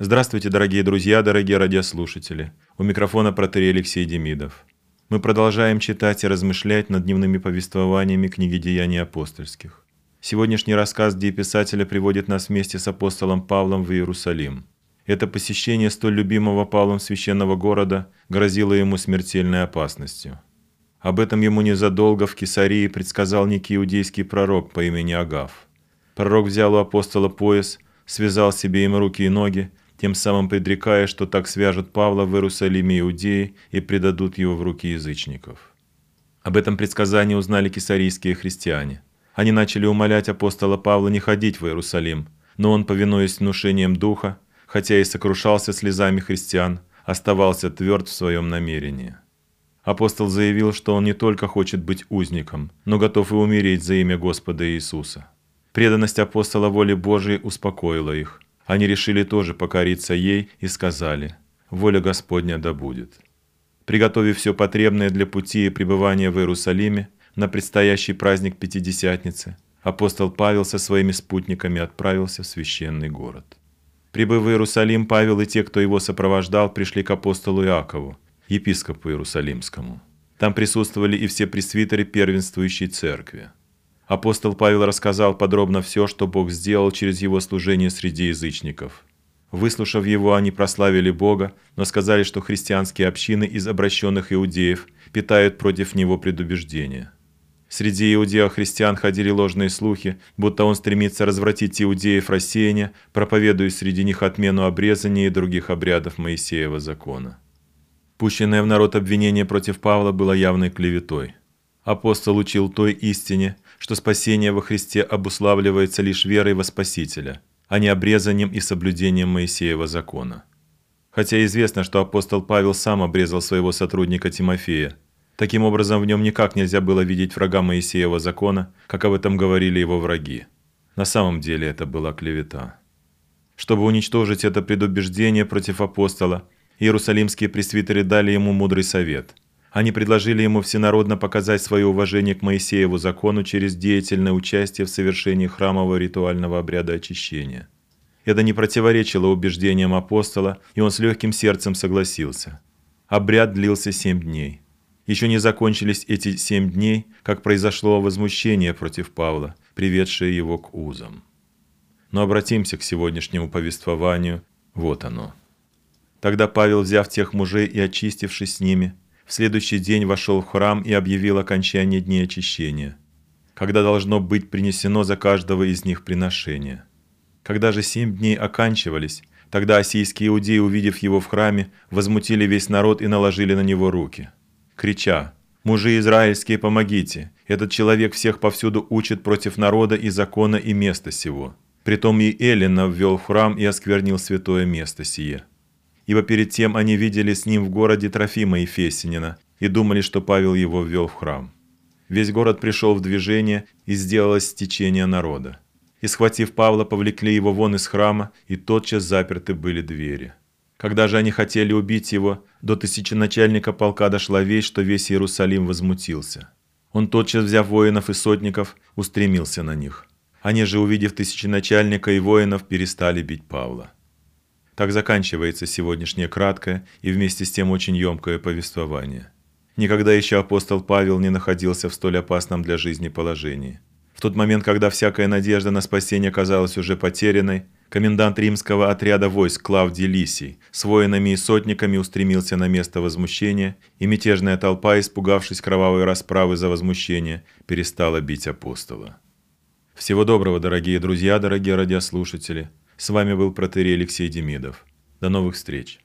Здравствуйте, дорогие друзья, дорогие радиослушатели. У микрофона протерей Алексей Демидов. Мы продолжаем читать и размышлять над дневными повествованиями книги «Деяний апостольских». Сегодняшний рассказ, где писателя приводит нас вместе с апостолом Павлом в Иерусалим. Это посещение столь любимого Павлом священного города грозило ему смертельной опасностью. Об этом ему незадолго в Кесарии предсказал некий иудейский пророк по имени Агав. Пророк взял у апостола пояс, связал себе им руки и ноги тем самым предрекая, что так свяжут Павла в Иерусалиме иудеи и предадут его в руки язычников. Об этом предсказании узнали кесарийские христиане. Они начали умолять апостола Павла не ходить в Иерусалим, но он, повинуясь внушениям духа, хотя и сокрушался слезами христиан, оставался тверд в своем намерении. Апостол заявил, что он не только хочет быть узником, но готов и умереть за имя Господа Иисуса. Преданность апостола воле Божией успокоила их – они решили тоже покориться ей и сказали «Воля Господня да будет». Приготовив все потребное для пути и пребывания в Иерусалиме на предстоящий праздник Пятидесятницы, апостол Павел со своими спутниками отправился в священный город. Прибыв в Иерусалим, Павел и те, кто его сопровождал, пришли к апостолу Иакову, епископу Иерусалимскому. Там присутствовали и все пресвитеры первенствующей церкви. Апостол Павел рассказал подробно все, что Бог сделал через его служение среди язычников. Выслушав его, они прославили Бога, но сказали, что христианские общины из обращенных иудеев питают против него предубеждения. Среди иудео-христиан ходили ложные слухи, будто он стремится развратить иудеев рассеяния, проповедуя среди них отмену обрезания и других обрядов Моисеева закона. Пущенное в народ обвинение против Павла было явной клеветой. Апостол учил той истине, что спасение во Христе обуславливается лишь верой во Спасителя, а не обрезанием и соблюдением Моисеева закона. Хотя известно, что апостол Павел сам обрезал своего сотрудника Тимофея. Таким образом, в нем никак нельзя было видеть врага Моисеева закона, как об этом говорили его враги. На самом деле это была клевета. Чтобы уничтожить это предубеждение против апостола, иерусалимские пресвитеры дали ему мудрый совет – они предложили ему всенародно показать свое уважение к Моисееву закону через деятельное участие в совершении храмового ритуального обряда очищения. Это не противоречило убеждениям апостола, и он с легким сердцем согласился. Обряд длился семь дней. Еще не закончились эти семь дней, как произошло возмущение против Павла, приведшее его к узам. Но обратимся к сегодняшнему повествованию. Вот оно. Тогда Павел, взяв тех мужей и очистившись с ними, в следующий день вошел в храм и объявил окончание дней очищения, когда должно быть принесено за каждого из них приношение. Когда же семь дней оканчивались, тогда осийские иудеи, увидев его в храме, возмутили весь народ и наложили на него руки, крича «Мужи израильские, помогите! Этот человек всех повсюду учит против народа и закона и места сего». Притом и Эллина ввел в храм и осквернил святое место сие ибо перед тем они видели с ним в городе Трофима Ефесинина и думали, что Павел его ввел в храм. Весь город пришел в движение, и сделалось стечение народа. И, схватив Павла, повлекли его вон из храма, и тотчас заперты были двери. Когда же они хотели убить его, до тысяченачальника полка дошла весть, что весь Иерусалим возмутился. Он тотчас, взяв воинов и сотников, устремился на них. Они же, увидев тысяченачальника и воинов, перестали бить Павла. Так заканчивается сегодняшнее краткое и вместе с тем очень емкое повествование. Никогда еще апостол Павел не находился в столь опасном для жизни положении. В тот момент, когда всякая надежда на спасение казалась уже потерянной, комендант римского отряда войск Клавдий Лисий с воинами и сотниками устремился на место возмущения, и мятежная толпа, испугавшись кровавой расправы за возмущение, перестала бить апостола. Всего доброго, дорогие друзья, дорогие радиослушатели! С вами был протерей Алексей Демидов. До новых встреч!